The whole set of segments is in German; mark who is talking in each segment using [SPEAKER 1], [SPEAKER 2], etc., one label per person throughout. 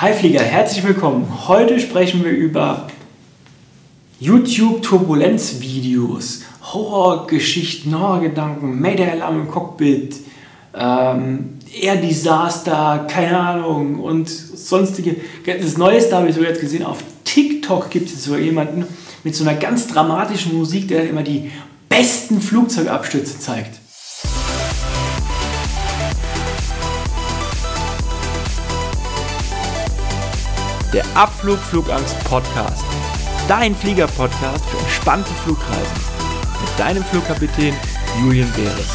[SPEAKER 1] Hi Flieger, herzlich willkommen. Heute sprechen wir über YouTube-Turbulenzvideos, Horrorgeschichten, Horrorgedanken, Mayday-Alarm im Cockpit, ähm, Air-Disaster, keine Ahnung und sonstige. Das Neueste habe ich sogar jetzt gesehen, auf TikTok gibt es so jemanden mit so einer ganz dramatischen Musik, der immer die besten Flugzeugabstürze zeigt.
[SPEAKER 2] Der Abflug Flugangst Podcast. Dein Flieger-Podcast für entspannte Flugreisen. Mit deinem Flugkapitän Julian Beres.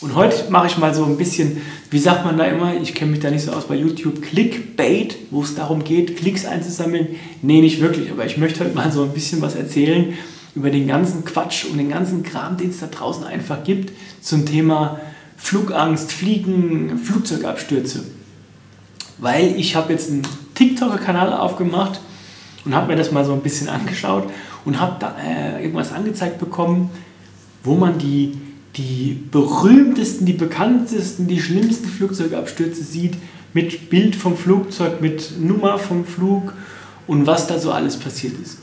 [SPEAKER 1] Und heute mache ich mal so ein bisschen, wie sagt man da immer, ich kenne mich da nicht so aus bei YouTube, Clickbait, wo es darum geht, Klicks einzusammeln. Nee, nicht wirklich, aber ich möchte heute mal so ein bisschen was erzählen über den ganzen Quatsch und den ganzen Kram, den es da draußen einfach gibt zum Thema Flugangst, Fliegen, Flugzeugabstürze. Weil ich habe jetzt einen TikTok-Kanal aufgemacht und habe mir das mal so ein bisschen angeschaut und habe da äh, irgendwas angezeigt bekommen, wo man die, die berühmtesten, die bekanntesten, die schlimmsten Flugzeugabstürze sieht, mit Bild vom Flugzeug, mit Nummer vom Flug und was da so alles passiert ist.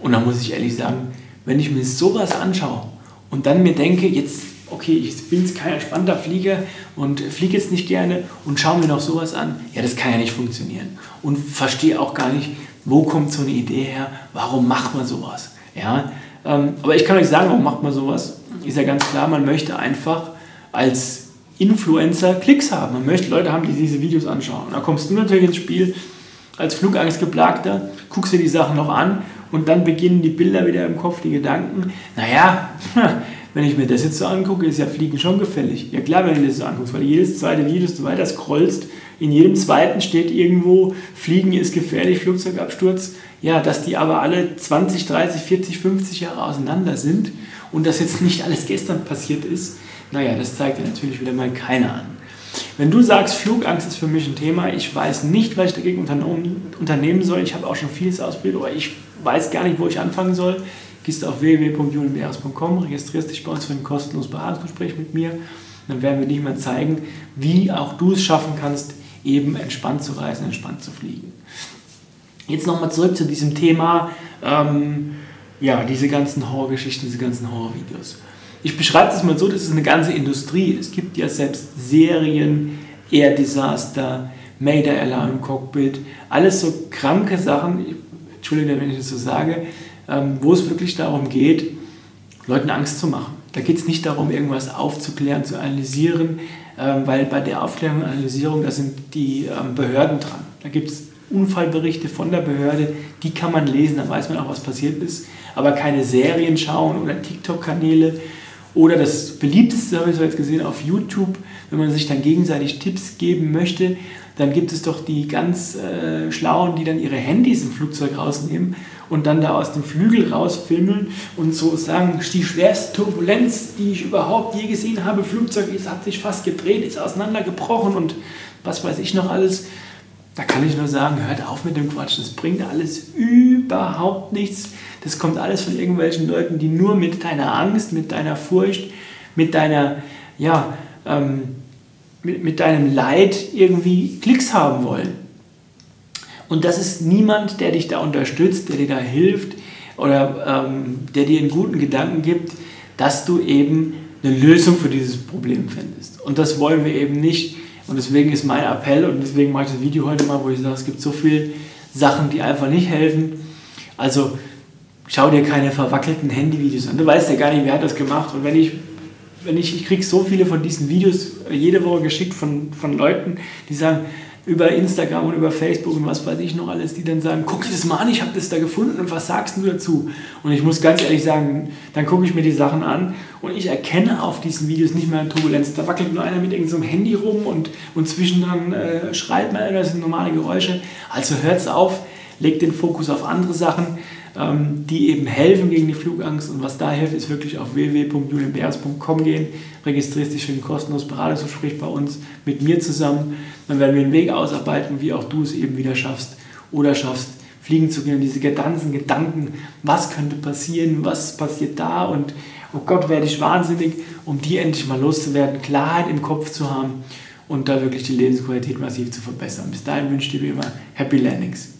[SPEAKER 1] Und da muss ich ehrlich sagen, wenn ich mir sowas anschaue und dann mir denke, jetzt okay, ich bin jetzt kein entspannter Flieger und fliege jetzt nicht gerne und schaue mir noch sowas an, ja, das kann ja nicht funktionieren. Und verstehe auch gar nicht, wo kommt so eine Idee her, warum macht man sowas. Ja, ähm, aber ich kann euch sagen, warum macht man sowas? Ist ja ganz klar, man möchte einfach als Influencer Klicks haben. Man möchte Leute haben, die diese Videos anschauen. Und da kommst du natürlich ins Spiel als Flugangstgeplagter, guckst dir die Sachen noch an und dann beginnen die Bilder wieder im Kopf, die Gedanken. Naja, wenn ich mir das jetzt so angucke, ist ja Fliegen schon gefällig. Ja klar, wenn du das so anguckst, weil jedes zweite Video, das du weiter scrollst, in jedem zweiten steht irgendwo, Fliegen ist gefährlich, Flugzeugabsturz. Ja, dass die aber alle 20, 30, 40, 50 Jahre auseinander sind und das jetzt nicht alles gestern passiert ist, naja, das zeigt ja natürlich wieder mal keiner an. Wenn du sagst, Flugangst ist für mich ein Thema, ich weiß nicht, was ich dagegen unternehmen soll, ich habe auch schon vieles ausprobiert, aber ich weiß gar nicht, wo ich anfangen soll, gehst auf www.julienbeeres.com, registrierst dich bei uns für ein kostenloses Beratungsgespräch mit mir. Dann werden wir dir mal zeigen, wie auch du es schaffen kannst, eben entspannt zu reisen, entspannt zu fliegen. Jetzt nochmal zurück zu diesem Thema, ähm, ja, diese ganzen Horrorgeschichten, diese ganzen Horrorvideos. Ich beschreibe das mal so, das ist eine ganze Industrie. Es gibt ja selbst Serien, Air Disaster, Mayday Alarm Cockpit, alles so kranke Sachen, Entschuldige, wenn ich das so sage, wo es wirklich darum geht, Leuten Angst zu machen. Da geht es nicht darum, irgendwas aufzuklären, zu analysieren, ähm, weil bei der Aufklärung und Analysierung, da sind die ähm, Behörden dran. Da gibt es Unfallberichte von der Behörde, die kann man lesen, da weiß man auch, was passiert ist. Aber keine Serien schauen oder TikTok-Kanäle. Oder das beliebteste habe ich so jetzt gesehen auf YouTube, wenn man sich dann gegenseitig Tipps geben möchte, dann gibt es doch die ganz äh, Schlauen, die dann ihre Handys im Flugzeug rausnehmen und dann da aus dem Flügel rausfilmen und so sagen, die schwerste Turbulenz, die ich überhaupt je gesehen habe, Flugzeug ist, hat sich fast gedreht, ist auseinandergebrochen und was weiß ich noch alles. Da kann ich nur sagen, hört auf mit dem Quatsch, das bringt alles überhaupt nichts. Das kommt alles von irgendwelchen Leuten, die nur mit deiner Angst, mit deiner Furcht, mit deiner, ja, ähm, mit, mit deinem Leid irgendwie Klicks haben wollen. Und das ist niemand, der dich da unterstützt, der dir da hilft oder ähm, der dir einen guten Gedanken gibt, dass du eben eine Lösung für dieses Problem findest. Und das wollen wir eben nicht. Und deswegen ist mein Appell und deswegen mache ich das Video heute mal, wo ich sage, es gibt so viele Sachen, die einfach nicht helfen. Also schau dir keine verwackelten Handyvideos an. Du weißt ja gar nicht, wer hat das gemacht. Und wenn ich, wenn ich, ich kriege so viele von diesen Videos jede Woche geschickt von, von Leuten, die sagen, über Instagram und über Facebook und was weiß ich noch alles, die dann sagen, guck dir das mal an, ich habe das da gefunden und was sagst du dazu? Und ich muss ganz ehrlich sagen, dann gucke ich mir die Sachen an und ich erkenne auf diesen Videos nicht mehr Turbulenz. Da wackelt nur einer mit irgendeinem so Handy rum und, und zwischendrin äh, schreit man, das sind normale Geräusche. Also hört's auf, legt den Fokus auf andere Sachen die eben helfen gegen die Flugangst. Und was da hilft, ist wirklich auf www.julienbeers.com gehen, registrierst dich für ein kostenloses Beratungsgespräch bei uns mit mir zusammen. Dann werden wir einen Weg ausarbeiten, wie auch du es eben wieder schaffst oder schaffst, fliegen zu gehen. Diese ganzen Gedanken, was könnte passieren, was passiert da und oh Gott, werde ich wahnsinnig, um die endlich mal loszuwerden, Klarheit im Kopf zu haben und da wirklich die Lebensqualität massiv zu verbessern. Bis dahin wünsche ich dir wie immer Happy Landings.